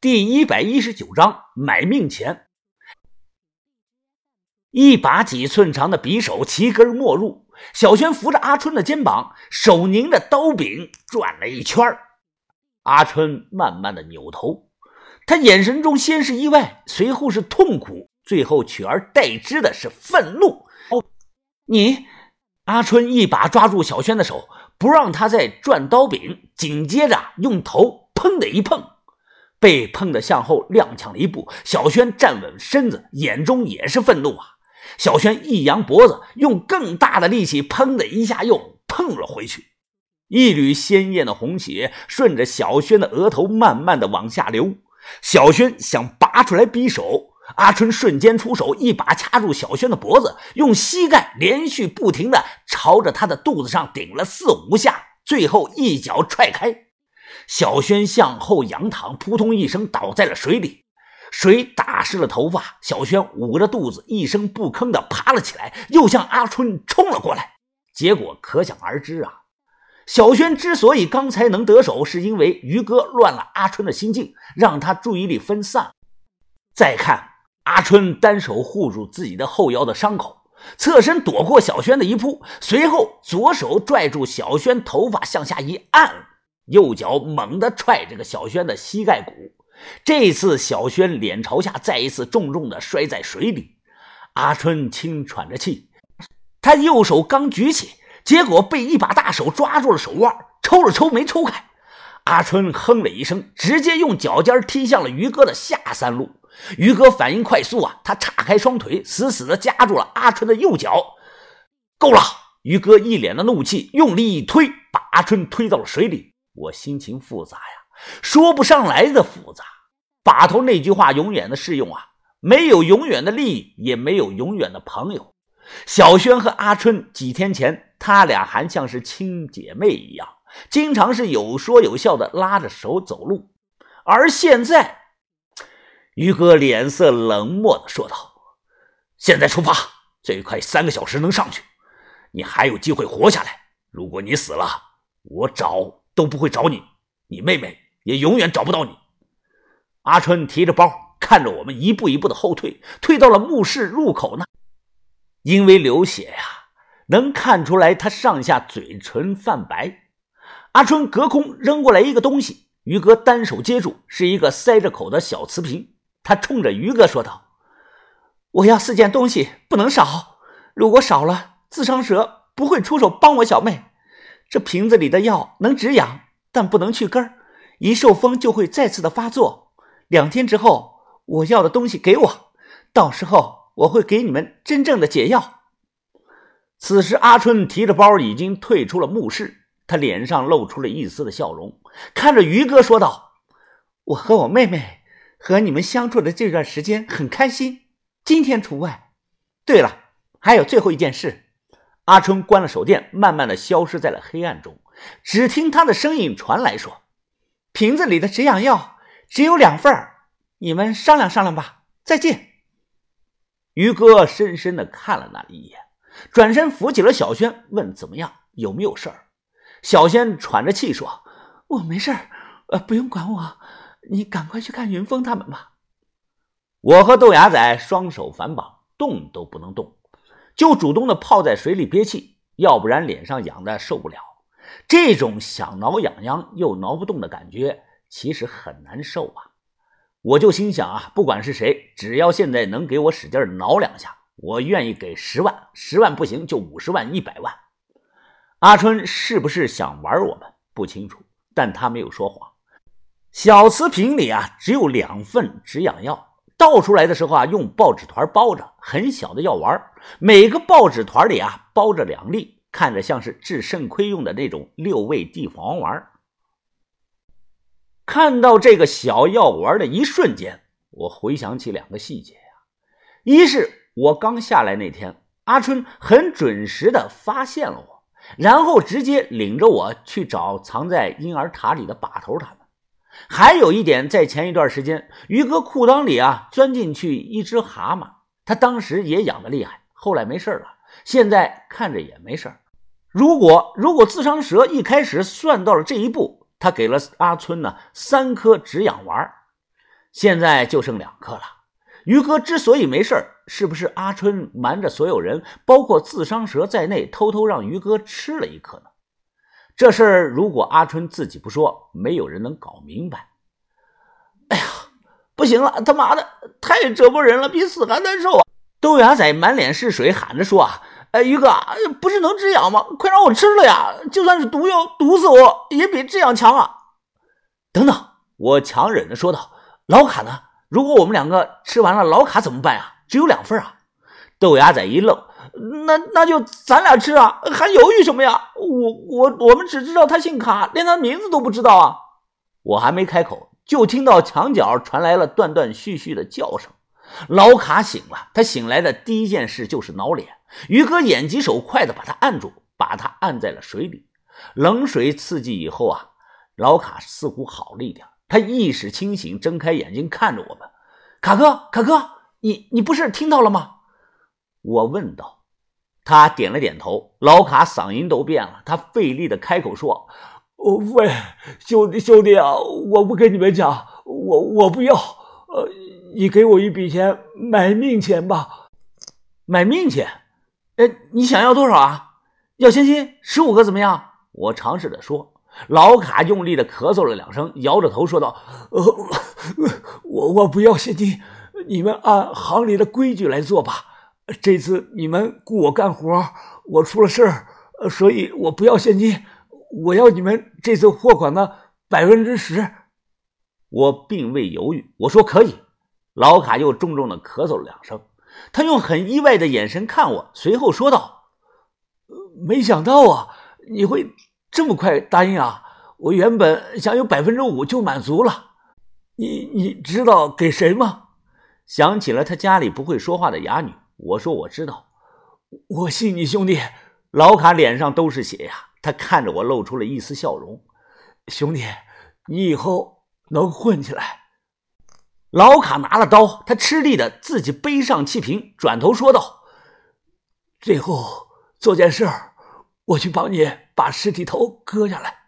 第一百一十九章买命钱。一把几寸长的匕首齐根没入，小轩扶着阿春的肩膀，手拧着刀柄转了一圈阿春慢慢的扭头，他眼神中先是意外，随后是痛苦，最后取而代之的是愤怒。哦，你！阿春一把抓住小轩的手，不让他再转刀柄，紧接着用头砰的一碰。被碰的向后踉跄了一步，小轩站稳身子，眼中也是愤怒啊！小轩一扬脖子，用更大的力气，砰的一下又碰了回去。一缕鲜艳的红血顺着小轩的额头慢慢的往下流。小轩想拔出来匕首，阿春瞬间出手，一把掐住小轩的脖子，用膝盖连续不停的朝着他的肚子上顶了四五下，最后一脚踹开。小轩向后仰躺，扑通一声倒在了水里，水打湿了头发。小轩捂着肚子，一声不吭的爬了起来，又向阿春冲了过来。结果可想而知啊！小轩之所以刚才能得手，是因为于哥乱了阿春的心境，让他注意力分散。再看阿春单手护住自己的后腰的伤口，侧身躲过小轩的一扑，随后左手拽住小轩头发向下一按。右脚猛地踹这个小轩的膝盖骨，这次小轩脸朝下，再一次重重的摔在水里。阿春轻喘着气，他右手刚举起，结果被一把大手抓住了手腕，抽了抽没抽开。阿春哼了一声，直接用脚尖踢向了于哥的下三路。于哥反应快速啊，他岔开双腿，死死的夹住了阿春的右脚。够了！于哥一脸的怒气，用力一推，把阿春推到了水里。我心情复杂呀，说不上来的复杂。把头那句话永远的适用啊，没有永远的利益，也没有永远的朋友。小轩和阿春几天前，他俩还像是亲姐妹一样，经常是有说有笑的拉着手走路。而现在，于哥脸色冷漠的说道：“现在出发，最快三个小时能上去，你还有机会活下来。如果你死了，我找。”都不会找你，你妹妹也永远找不到你。阿春提着包，看着我们一步一步的后退，退到了墓室入口那。因为流血呀，能看出来他上下嘴唇泛白。阿春隔空扔过来一个东西，于哥单手接住，是一个塞着口的小瓷瓶。他冲着于哥说道：“我要四件东西，不能少。如果少了，自伤蛇不会出手帮我小妹。”这瓶子里的药能止痒，但不能去根儿。一受风就会再次的发作。两天之后，我要的东西给我，到时候我会给你们真正的解药。此时，阿春提着包已经退出了墓室，他脸上露出了一丝的笑容，看着于哥说道：“我和我妹妹和你们相处的这段时间很开心，今天除外。对了，还有最后一件事。”阿春关了手电，慢慢的消失在了黑暗中。只听他的声音传来说：“瓶子里的止痒药只有两份你们商量商量吧。再见。”于哥深深的看了那一眼，转身扶起了小轩，问：“怎么样？有没有事儿？”小轩喘着气说：“我没事，呃，不用管我，你赶快去看云峰他们吧。”我和豆芽仔双手反绑，动都不能动。就主动的泡在水里憋气，要不然脸上痒的受不了。这种想挠痒痒又挠不动的感觉，其实很难受啊。我就心想啊，不管是谁，只要现在能给我使劲挠两下，我愿意给十万，十万不行就五十万、一百万。阿春是不是想玩我们？不清楚，但他没有说谎。小瓷瓶里啊，只有两份止痒药。倒出来的时候啊，用报纸团包着，很小的药丸，每个报纸团里啊包着两粒，看着像是治肾亏用的那种六味地黄丸。看到这个小药丸的一瞬间，我回想起两个细节呀，一是我刚下来那天，阿春很准时的发现了我，然后直接领着我去找藏在婴儿塔里的把头他们。还有一点，在前一段时间，于哥裤裆里啊钻进去一只蛤蟆，他当时也痒的厉害，后来没事了，现在看着也没事如果如果自伤蛇一开始算到了这一步，他给了阿春呢三颗止痒丸，现在就剩两颗了。于哥之所以没事是不是阿春瞒着所有人，包括自伤蛇在内，偷偷让于哥吃了一颗呢？这事儿如果阿春自己不说，没有人能搞明白。哎呀，不行了，他妈的，太折磨人了，比死还难受啊！豆芽仔满脸是水，喊着说：“啊，哎，于哥，不是能止痒吗？快让我吃了呀！就算是毒药，毒死我也比这样强啊！”等等，我强忍着说道：“老卡呢？如果我们两个吃完了，老卡怎么办呀？只有两份啊！”豆芽仔一愣：“那那就咱俩吃啊，还犹豫什么呀？我我我们只知道他姓卡，连他名字都不知道啊！”我还没开口，就听到墙角传来了断断续续的叫声。老卡醒了，他醒来的第一件事就是挠脸。于哥眼疾手快的把他按住，把他按在了水里。冷水刺激以后啊。老卡似乎好了一点，他意识清醒，睁开眼睛看着我们。卡哥，卡哥，你你不是听到了吗？我问道。他点了点头。老卡嗓音都变了，他费力的开口说：“喂，兄弟兄弟啊，我不跟你们讲，我我不要。呃，你给我一笔钱买命钱吧。买命钱？哎，你想要多少啊？要现金十五个怎么样？我尝试着说。老卡用力的咳嗽了两声，摇着头说道：“呃，我我不要现金，你们按行里的规矩来做吧。这次你们雇我干活，我出了事儿，所以我不要现金，我要你们这次货款的百分之十。”我并未犹豫，我说可以。老卡又重重的咳嗽了两声，他用很意外的眼神看我，随后说道：“没想到啊，你会。”这么快答应啊！我原本想有百分之五就满足了。你你知道给谁吗？想起了他家里不会说话的哑女，我说我知道。我信你兄弟。老卡脸上都是血呀，他看着我露出了一丝笑容。兄弟，你以后能混起来。老卡拿了刀，他吃力的自己背上气瓶，转头说道：“最后做件事。”我去帮你把尸体头割下来。